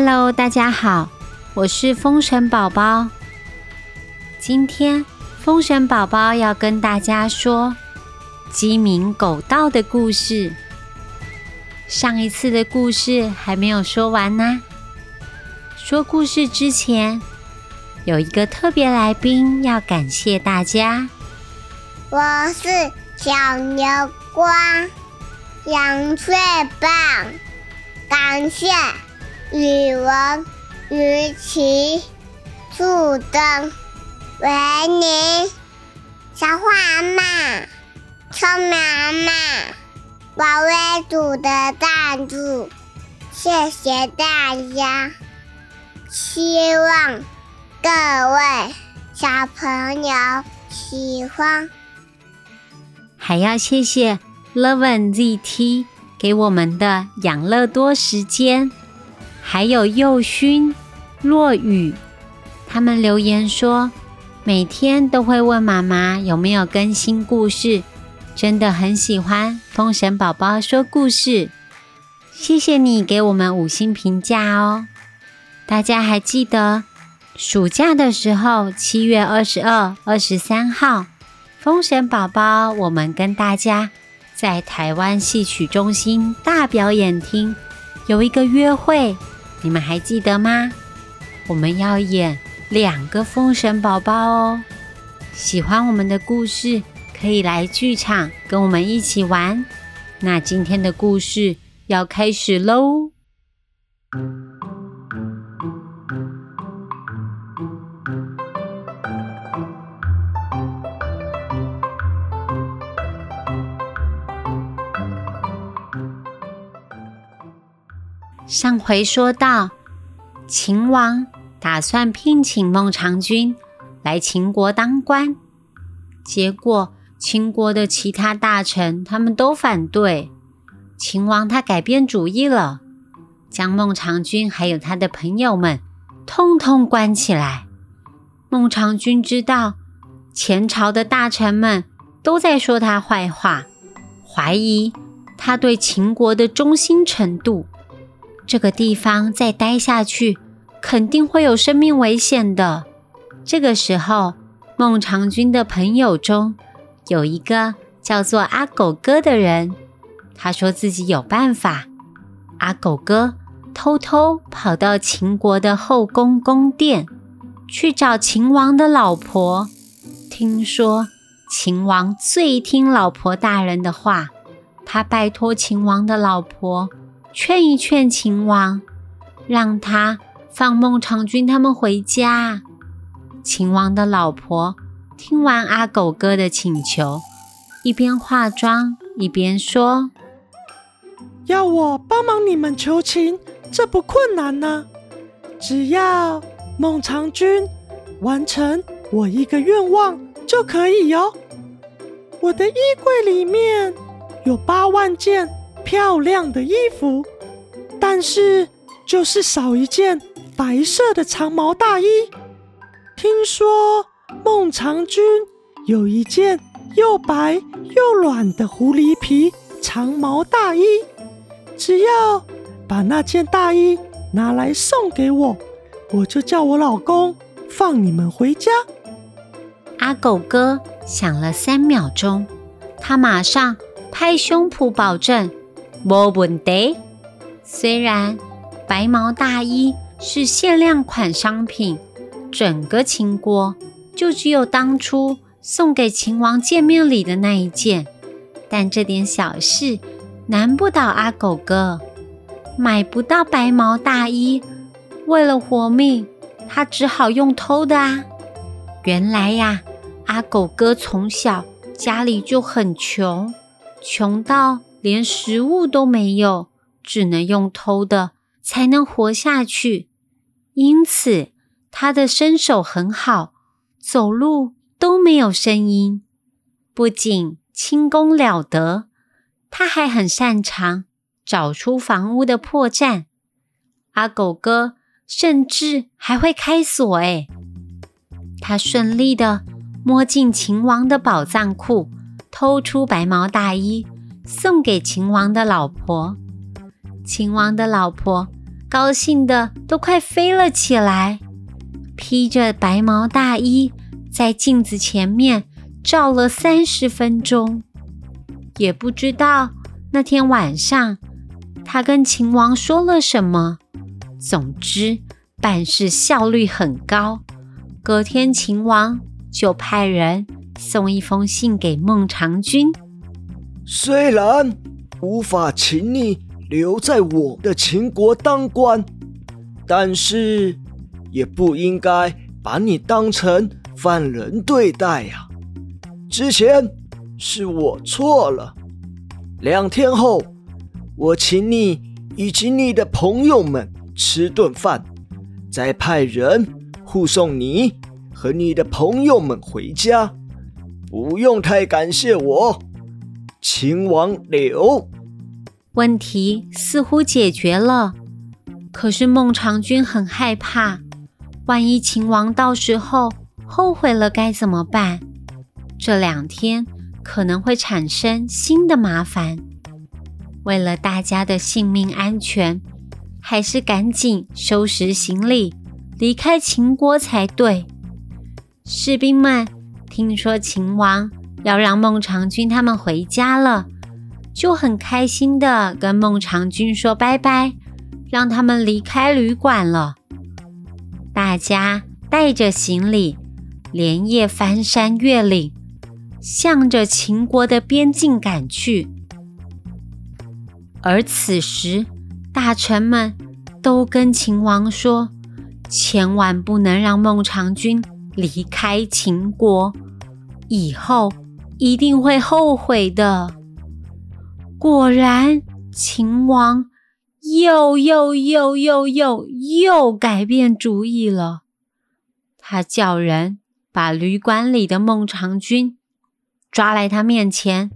Hello，大家好，我是风神宝宝。今天风神宝宝要跟大家说鸡鸣狗盗的故事。上一次的故事还没有说完呢。说故事之前，有一个特别来宾要感谢大家。我是小牛光，杨翠棒，感谢语文、于琪、树灯、维尼、小花阿妈、聪明妈。宝威组的赞助，谢谢大家。希望各位小朋友喜欢。还要谢谢 Leven ZT 给我们的养乐多时间，还有佑勋、落雨，他们留言说每天都会问妈妈有没有更新故事。真的很喜欢风神宝宝说故事，谢谢你给我们五星评价哦！大家还记得暑假的时候，七月二十二、二十三号，风神宝宝我们跟大家在台湾戏曲中心大表演厅有一个约会，你们还记得吗？我们要演两个风神宝宝哦！喜欢我们的故事。可以来剧场跟我们一起玩。那今天的故事要开始喽！上回说到，秦王打算聘请孟尝君来秦国当官，结果。秦国的其他大臣他们都反对，秦王他改变主意了，将孟尝君还有他的朋友们通通关起来。孟尝君知道前朝的大臣们都在说他坏话，怀疑他对秦国的忠心程度，这个地方再待下去肯定会有生命危险的。这个时候，孟尝君的朋友中。有一个叫做阿狗哥的人，他说自己有办法。阿狗哥偷偷跑到秦国的后宫宫殿去找秦王的老婆，听说秦王最听老婆大人的话，他拜托秦王的老婆劝一劝秦王，让他放孟尝君他们回家。秦王的老婆。听完阿狗哥的请求，一边化妆一边说：“要我帮忙你们求情，这不困难呢。只要孟尝君完成我一个愿望就可以哟。我的衣柜里面有八万件漂亮的衣服，但是就是少一件白色的长毛大衣。听说。”孟尝君有一件又白又软的狐狸皮长毛大衣，只要把那件大衣拿来送给我，我就叫我老公放你们回家。阿狗哥想了三秒钟，他马上拍胸脯保证：没问题。虽然白毛大衣是限量款商品，整个秦国。就只有当初送给秦王见面礼的那一件，但这点小事难不倒阿狗哥。买不到白毛大衣，为了活命，他只好用偷的啊。原来呀，阿狗哥从小家里就很穷，穷到连食物都没有，只能用偷的才能活下去。因此，他的身手很好。走路都没有声音，不仅轻功了得，他还很擅长找出房屋的破绽。阿狗哥甚至还会开锁，哎，他顺利的摸进秦王的宝藏库，偷出白毛大衣，送给秦王的老婆。秦王的老婆高兴的都快飞了起来，披着白毛大衣，在镜子前面照了三十分钟，也不知道那天晚上他跟秦王说了什么。总之，办事效率很高。隔天，秦王就派人送一封信给孟尝君。虽然无法请你留在我的秦国当官，但是也不应该把你当成犯人对待呀。之前是我错了。两天后，我请你以及你的朋友们。吃顿饭，再派人护送你和你的朋友们回家，不用太感谢我。秦王柳，问题似乎解决了，可是孟尝君很害怕，万一秦王到时候后悔了该怎么办？这两天可能会产生新的麻烦。为了大家的性命安全。还是赶紧收拾行李，离开秦国才对。士兵们听说秦王要让孟尝君他们回家了，就很开心的跟孟尝君说拜拜，让他们离开旅馆了。大家带着行李，连夜翻山越岭，向着秦国的边境赶去。而此时，大臣们都跟秦王说：“千万不能让孟尝君离开秦国，以后一定会后悔的。”果然，秦王又又又又又又改变主意了。他叫人把旅馆里的孟尝君抓来他面前。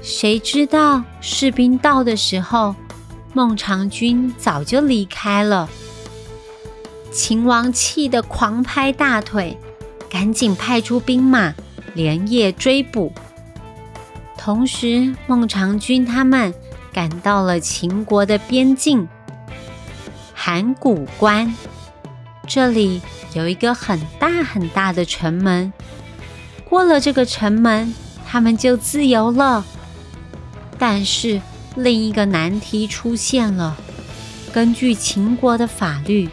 谁知道士兵到的时候？孟尝君早就离开了，秦王气得狂拍大腿，赶紧派出兵马连夜追捕。同时，孟尝君他们赶到了秦国的边境函谷关，这里有一个很大很大的城门，过了这个城门，他们就自由了。但是，另一个难题出现了。根据秦国的法律，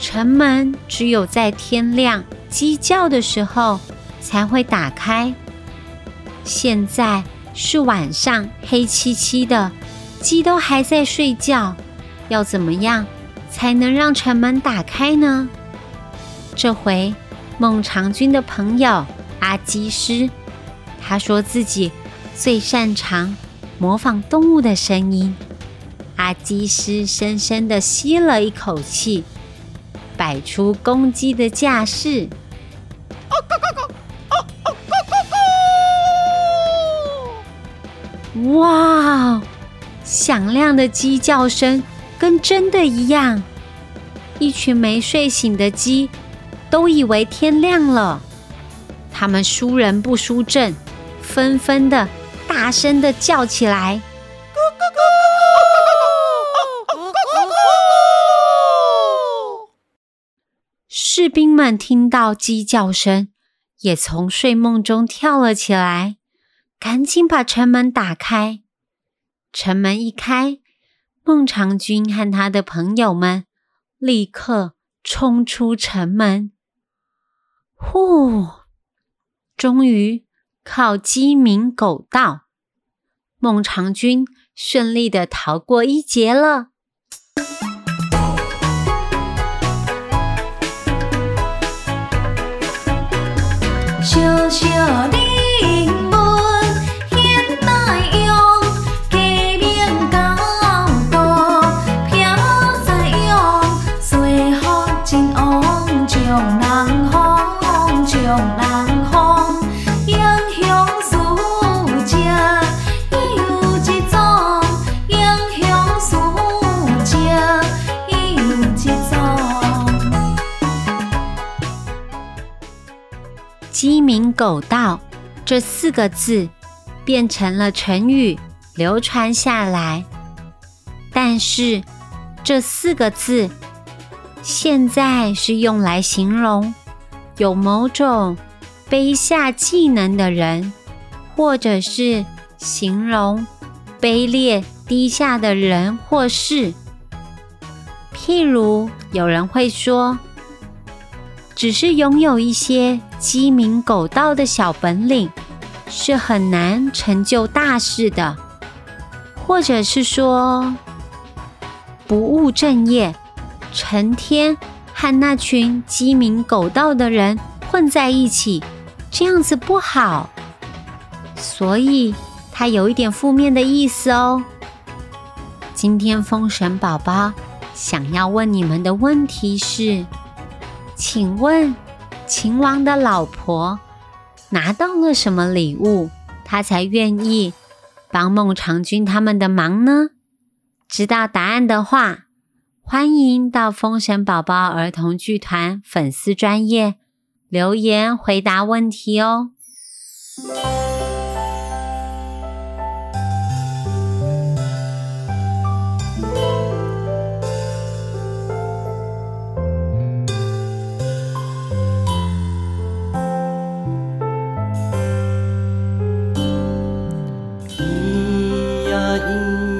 城门只有在天亮鸡叫的时候才会打开。现在是晚上，黑漆漆的，鸡都还在睡觉，要怎么样才能让城门打开呢？这回孟尝君的朋友阿基师，他说自己最擅长。模仿动物的声音，阿基斯深深的吸了一口气，摆出公鸡的架势。哇！响亮的鸡叫声跟真的一样，一群没睡醒的鸡都以为天亮了，他们输人不输阵，纷纷的。大声的叫起来！士兵们听到鸡叫声，也从睡梦中跳了起来，赶紧把城门打开。城门一开，孟尝君和他的朋友们立刻冲出城门。呼！终于靠鸡鸣狗盗。孟尝君顺利的逃过一劫了。小小的。狗道这四个字变成了成语，流传下来。但是这四个字，现在是用来形容有某种卑下技能的人，或者是形容卑劣低下的人或事。譬如，有人会说，只是拥有一些鸡鸣狗盗的小本领，是很难成就大事的；或者是说，不务正业，成天和那群鸡鸣狗盗的人混在一起，这样子不好。所以，它有一点负面的意思哦。今天，封神宝宝。想要问你们的问题是：请问秦王的老婆拿到了什么礼物，他才愿意帮孟尝君他们的忙呢？知道答案的话，欢迎到封神宝宝儿童剧团粉丝专业留言回答问题哦。一。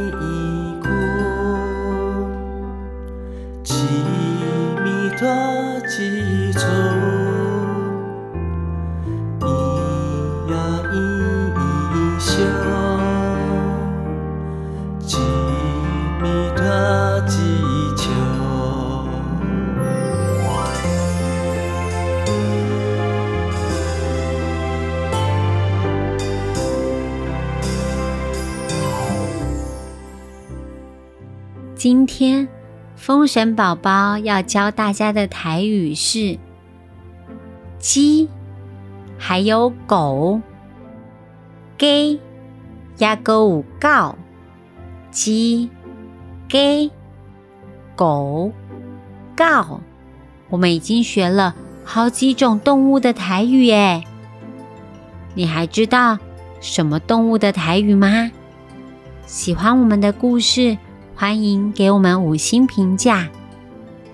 今天，风神宝宝要教大家的台语是“鸡”，还有“狗”。鸡、鸭、狗、告、鸡、鸡、狗、告。我们已经学了好几种动物的台语耶。你还知道什么动物的台语吗？喜欢我们的故事？欢迎给我们五星评价。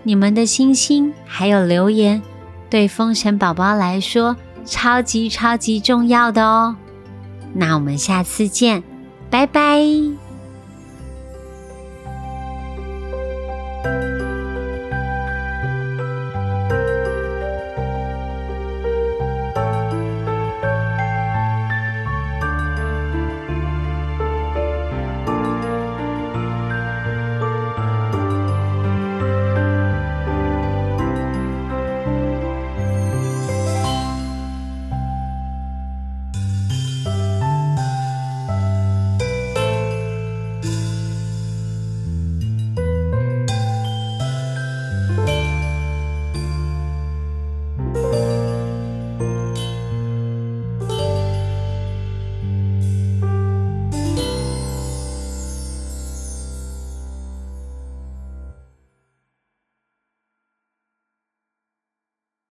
你们的星星还有留言对风神宝宝来说超级超级重要的哦。那我们下次见拜拜。